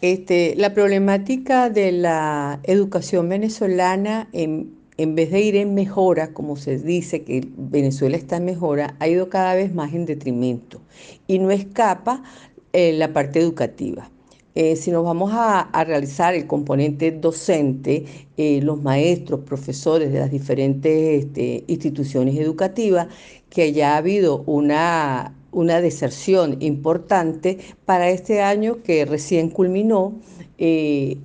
Este, la problemática de la educación venezolana, en, en, vez de ir en mejora, como se dice que Venezuela está en mejora, ha ido cada vez más en detrimento y no escapa eh, la parte educativa. Eh, si nos vamos a, realizar el componente docente, eh, los maestros, profesores de las diferentes este, instituciones educativas, que ya ha habido una, una deserción importante para este año que recién culminó. Eh,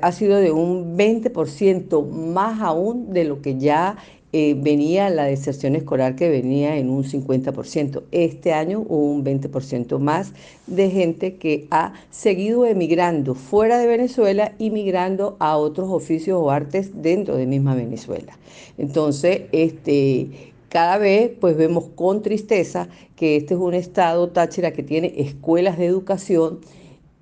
ha sido de un 20% más aún de lo que ya eh, venía la deserción escolar que venía en un 50%. Este año hubo un 20% más de gente que ha seguido emigrando fuera de Venezuela y migrando a otros oficios o artes dentro de misma Venezuela. Entonces, este, cada vez pues vemos con tristeza que este es un estado Táchira que tiene escuelas de educación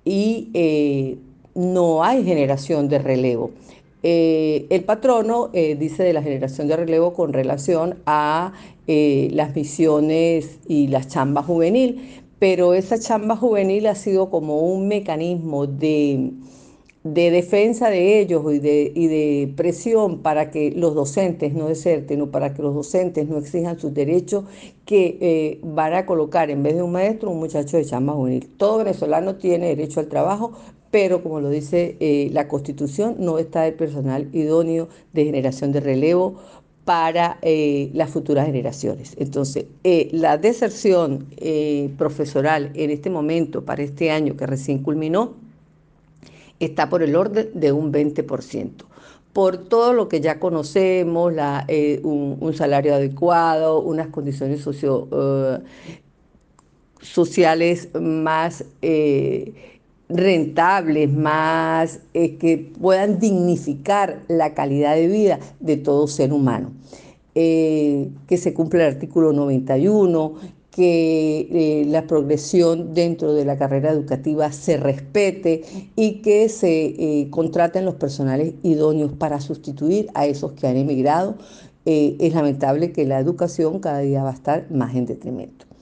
y eh, no hay generación de relevo. Eh, el patrono eh, dice de la generación de relevo con relación a las misiones y la chamba juvenil, pero esa chamba juvenil ha sido como un mecanismo de, defensa de ellos y de, y de, presión para que los docentes no deserten o para que los docentes no exijan sus derechos que van a colocar en vez de un maestro un muchacho de chamba juvenil. Todo venezolano tiene derecho al trabajo, pero como lo dice eh, la Constitución, no está el personal idóneo de generación de relevo para eh, las futuras generaciones. Entonces, eh, la deserción profesoral en este momento, para este año que recién culminó, está por el orden de un 20% por todo lo que ya conocemos, un, salario adecuado, unas condiciones socio, sociales más rentables, más eh, que puedan dignificar la calidad de vida de todo ser humano. Eh, que se cumpla el artículo 91, que eh, la progresión dentro de la carrera educativa se respete y que se contraten los personales idóneos para sustituir a esos que han emigrado. es lamentable que la educación cada día va a estar más en detrimento.